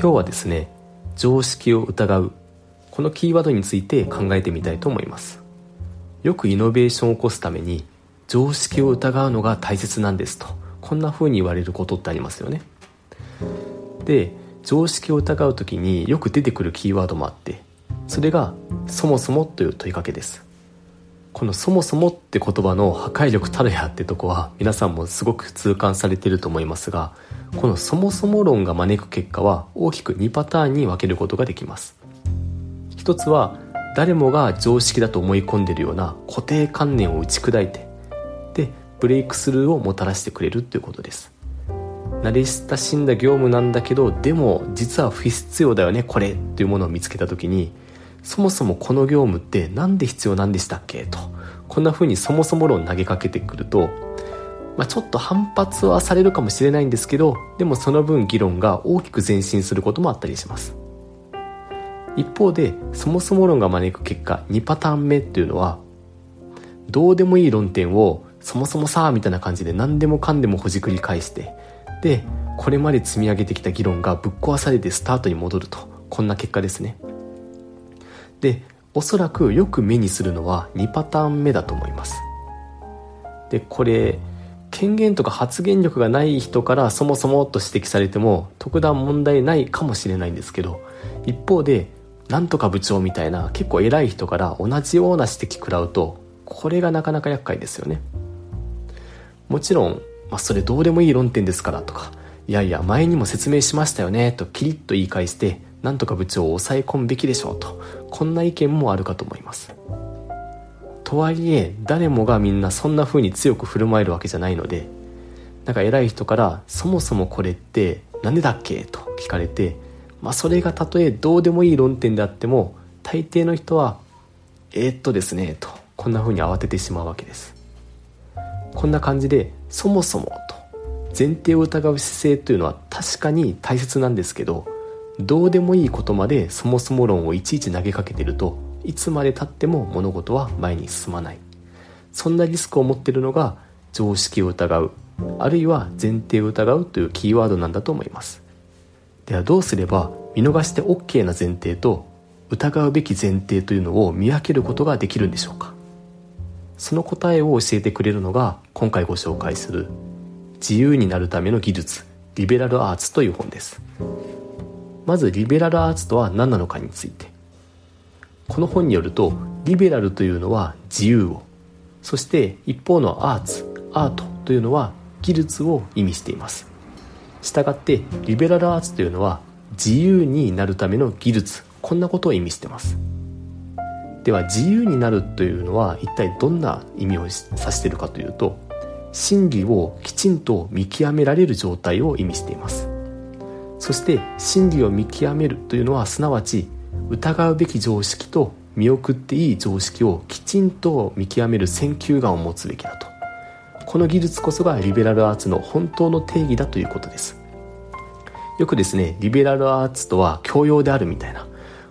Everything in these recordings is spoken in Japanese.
今日はですね常識を疑うこのキーワードについて考えてみたいと思います。よくイノベーションを起こすために常識を疑うのが大切なんですとこんな風に言われることってありますよね。で常識を疑う時によく出てくるキーワードもあってそれが「そもそも」という問いかけです。この「そもそも」って言葉の破壊力たるやってとこは皆さんもすごく痛感されてると思いますがこの「そもそも論」が招く結果は大きく2パターンに分けることができます。一つは誰もが常識だと思い込んでるような固定観念を打ち砕いてでブレイクスルーをもたらしてくれるということです。慣れ親しんだ業務なんだけどでも実は不必要だよねこれというものを見つけた時にそもそもこの業務って何で必要なんでしたっけ？と。こんな風にそもそも論投げかけてくると、まあ、ちょっと反発はされるかもしれないんですけどでもその分議論が大きく前進することもあったりします。一方でそもそも論が招く結果2パターン目っていうのはどうでもいい論点をそもそもさみたいな感じで何でもかんでもほじくり返してでこれまで積み上げてきた議論がぶっ壊されてスタートに戻ると。こんな結果ですね。でおそらくよく目にするのは2パターン目だと思います。でこれ権限とか発言力がない人からそもそもと指摘されても特段問題ないかもしれないんですけど一方でなんとか部長みたいな結構偉い人から同じような指摘食らうとこれがなかなか厄介ですよね。もちろん、まあ、それどうでもいい論点ですからとかいやいや前にも説明しましたよねとキリッと言い返してなんとか部長を抑え込むべきでしょうとこんな意見もあるかと思いますとはいえ誰もがみんなそんな風に強く振る舞えるわけじゃないのでなんか偉い人から「そもそもこれって何でだっけ?」と聞かれて、まあ、それがたとえどうでもいい論点であっても大抵の人は「えー、っとですね」とこんな風に慌ててしまうわけですこんな感じで「そもそも」と前提を疑う姿勢というのは確かに大切なんですけどどうでもいいことまでそもそも論をいちいち投げかけてるといつまでたっても物事は前に進まない。そんなリスクを持ってるのが常識を疑うあるいは前提を疑うというキーワードなんだと思います。ではどうすれば見逃して OK な前提と疑うべき前提というのを見分けることができるんでしょうか。その答えを教えてくれるのが今回ご紹介する自由になるための技術リベラルアーツという本です。まずリベラルアーツとは何なのかについて。この本によるとリベラルというのは自由を。そして一方のアーツアートというのは技術を意味しています。したがってリベラルアーツというのは自由になるための技術。こんなことを意味してます。では自由になるというのは一体どんな意味を指しているかというと真理をきちんと見極められる状態を意味しています。そして真理を見極めるというのはすなわち疑うべき常識と見送っていい常識をきちんと見極める選球眼を持つべきだと。この技術こそがリベラルアーツの本当の定義だということです。よくですねリベラルアーツとは教養であるみたいな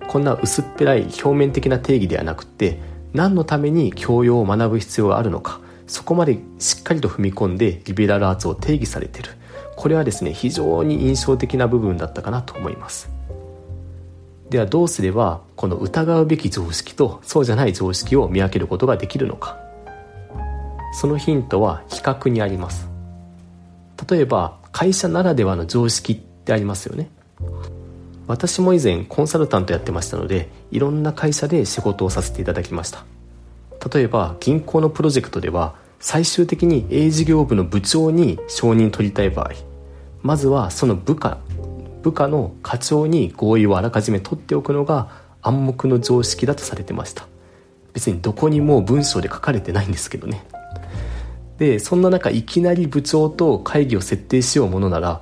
こんな薄っぺらい表面的な定義ではなくって何のために教養を学ぶ必要があるのかそこまでしっかりと踏み込んでリベラルアーツを定義されている。これはですね非常に印象的な部分だったかなと思います。ではどうすればこの疑うべき常識とそうじゃない常識を見分けることができるのか。そのヒントは比較にあります。例えば会社ならではの常識ってありますよね。私も以前コンサルタントやってましたのでいろんな会社で仕事をさせていただきました。例えば銀行のプロジェクトでは最終的に A 事業部の部長に承認取りたい場合。まずはその部下部下の課長に合意をあらかじめ取っておくのが暗黙の常識だとされてました。別にどこにも文章で書かれてないんですけどね。でそんな中いきなり部長と会議を設定しようものなら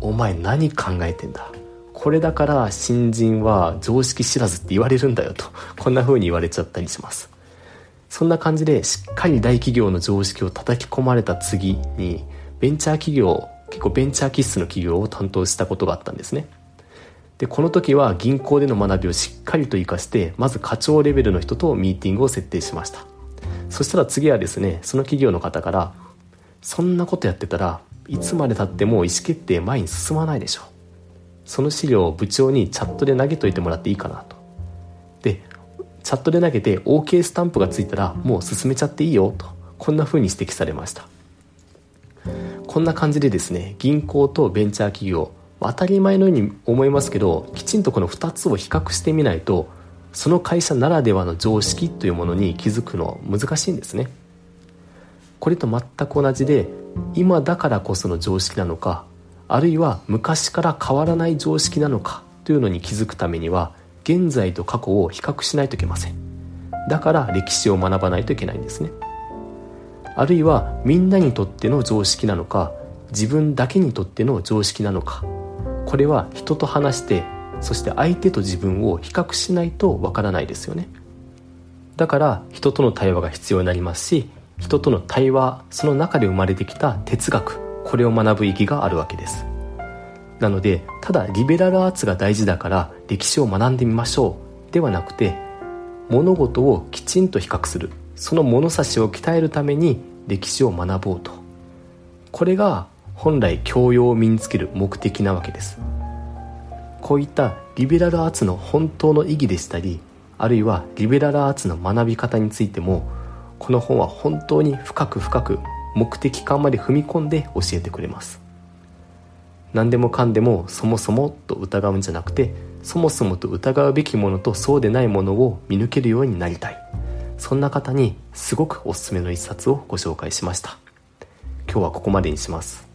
お前何考えてんだ？これだから新人は常識知らずって言われるんだよとこんな風に言われちゃったりします。そんな感じでしっかり大企業の常識を叩き込まれた次にベンチャー企業結構ベンチャー気質の企業を担当したことがあったんですね。でこの時は銀行での学びをしっかりと活かしてまず課長レベルの人とミーティングを設定しました。そしたら次はですねその企業の方からそんなことやってたらいつまでたっても意思決定前に進まないでしょう。その資料を部長にチャットで投げといてもらっていいかなと。でチャットで投げて OK スタンプがついたらもう進めちゃっていいよとこんな風に指摘されました。こんな感じでですね銀行とベンチャー企業当たり前のように思いますけどきちんとこの2つを比較してみないとその会社ならではの常識というものに気づくの難しいんですね。これと全く同じで今だからこその常識なのかあるいは昔から変わらない常識なのかというのに気づくためには現在と過去を比較しないといけません。だから歴史を学ばないといけないんですね。あるいはみんなにとっての常識なのか自分だけにとっての常識なのか。これは人と話してそして相手と自分を比較しないとわからないですよね。だから人との対話が必要になりますし人との対話その中で生まれてきた哲学これを学ぶ意義があるわけです。なのでただリベラルアーツが大事だから歴史を学んでみましょうではなくて物事をきちんと比較する。その物差しを鍛えるために歴史を学ぼうと。これが本来教養を身につける目的なわけです。こういったリベラルアーツの本当の意義でしたりあるいはリベラルアーツの学び方についてもこの本は本当に深く深く目的感まで踏み込んで教えてくれます。何でもかんでもそもそもと疑うんじゃなくてそもそもと疑うべきものとそうでないものを見抜けるようになりたい。そんな方にすごくおすすめの一冊をご紹介しました。今日はここまでにします。